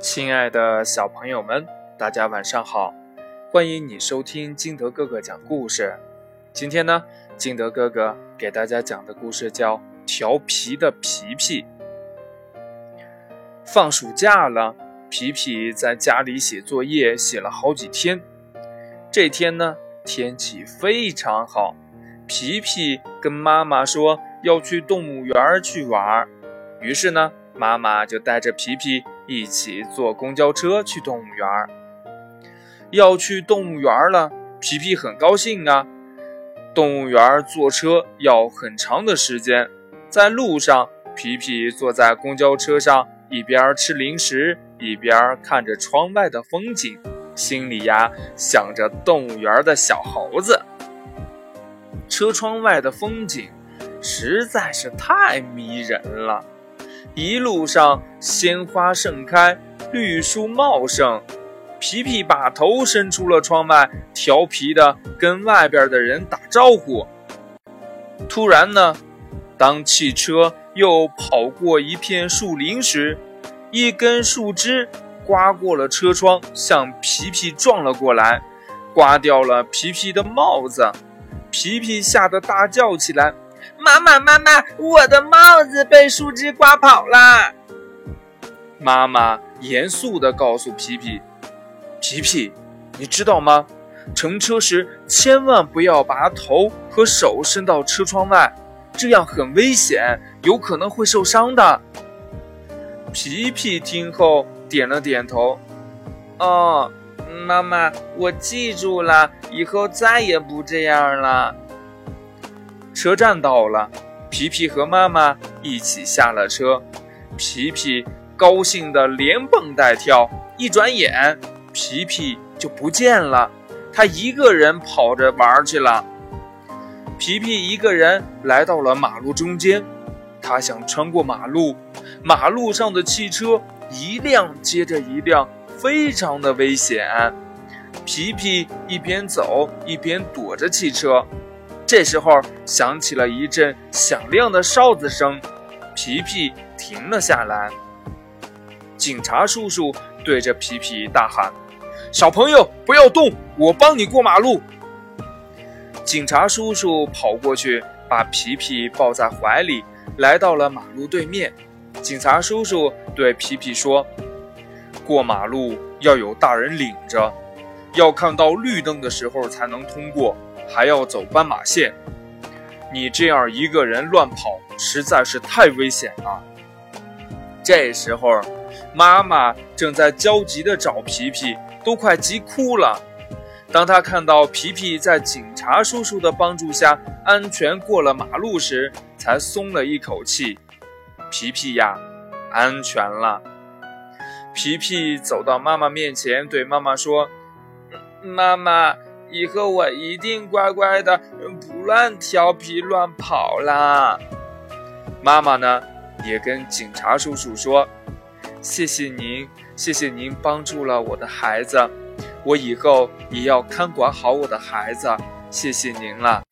亲爱的小朋友们，大家晚上好！欢迎你收听金德哥哥讲故事。今天呢，金德哥哥给大家讲的故事叫《调皮的皮皮》。放暑假了，皮皮在家里写作业，写了好几天。这天呢，天气非常好，皮皮跟妈妈说要去动物园去玩，于是呢，妈妈就带着皮皮。一起坐公交车去动物园，要去动物园了，皮皮很高兴啊。动物园坐车要很长的时间，在路上，皮皮坐在公交车上，一边吃零食，一边看着窗外的风景，心里呀想着动物园的小猴子。车窗外的风景实在是太迷人了。一路上鲜花盛开，绿树茂盛。皮皮把头伸出了窗外，调皮地跟外边的人打招呼。突然呢，当汽车又跑过一片树林时，一根树枝刮过了车窗，向皮皮撞了过来，刮掉了皮皮的帽子。皮皮吓得大叫起来。妈妈，妈妈，我的帽子被树枝刮跑了。妈妈严肃地告诉皮皮：“皮皮，你知道吗？乘车时千万不要把头和手伸到车窗外，这样很危险，有可能会受伤的。”皮皮听后点了点头：“哦，妈妈，我记住了，以后再也不这样了。”车站到了，皮皮和妈妈一起下了车。皮皮高兴得连蹦带跳，一转眼，皮皮就不见了。他一个人跑着玩去了。皮皮一个人来到了马路中间，他想穿过马路。马路上的汽车一辆接着一辆，非常的危险。皮皮一边走一边躲着汽车。这时候响起了一阵响亮的哨子声，皮皮停了下来。警察叔叔对着皮皮大喊：“小朋友，不要动，我帮你过马路。”警察叔叔跑过去，把皮皮抱在怀里，来到了马路对面。警察叔叔对皮皮说：“过马路要有大人领着，要看到绿灯的时候才能通过。”还要走斑马线，你这样一个人乱跑实在是太危险了。这时候，妈妈正在焦急地找皮皮，都快急哭了。当他看到皮皮在警察叔叔的帮助下安全过了马路时，才松了一口气。皮皮呀，安全了。皮皮走到妈妈面前，对妈妈说：“妈妈。”以后我一定乖乖的，不乱调皮乱跑啦。妈妈呢，也跟警察叔叔说：“谢谢您，谢谢您帮助了我的孩子，我以后也要看管好我的孩子。谢谢您了。”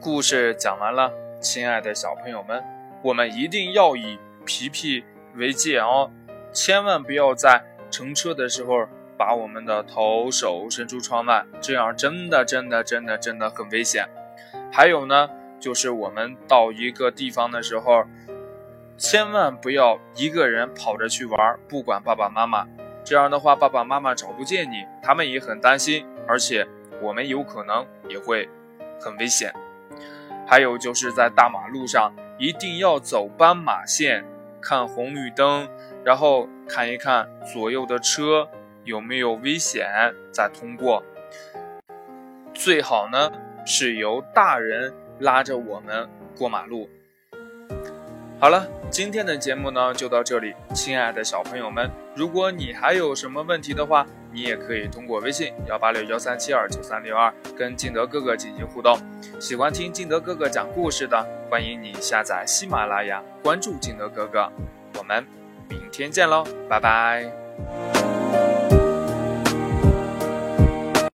故事讲完了，亲爱的小朋友们，我们一定要以皮皮为戒哦，千万不要在乘车的时候。把我们的头手伸出窗外，这样真的真的真的真的很危险。还有呢，就是我们到一个地方的时候，千万不要一个人跑着去玩，不管爸爸妈妈。这样的话，爸爸妈妈找不见你，他们也很担心，而且我们有可能也会很危险。还有就是在大马路上，一定要走斑马线，看红绿灯，然后看一看左右的车。有没有危险？再通过，最好呢是由大人拉着我们过马路。好了，今天的节目呢就到这里，亲爱的小朋友们，如果你还有什么问题的话，你也可以通过微信幺八六幺三七二九三六二跟金德哥哥进行互动。喜欢听金德哥哥讲故事的，欢迎你下载喜马拉雅，关注金德哥哥。我们明天见喽，拜拜。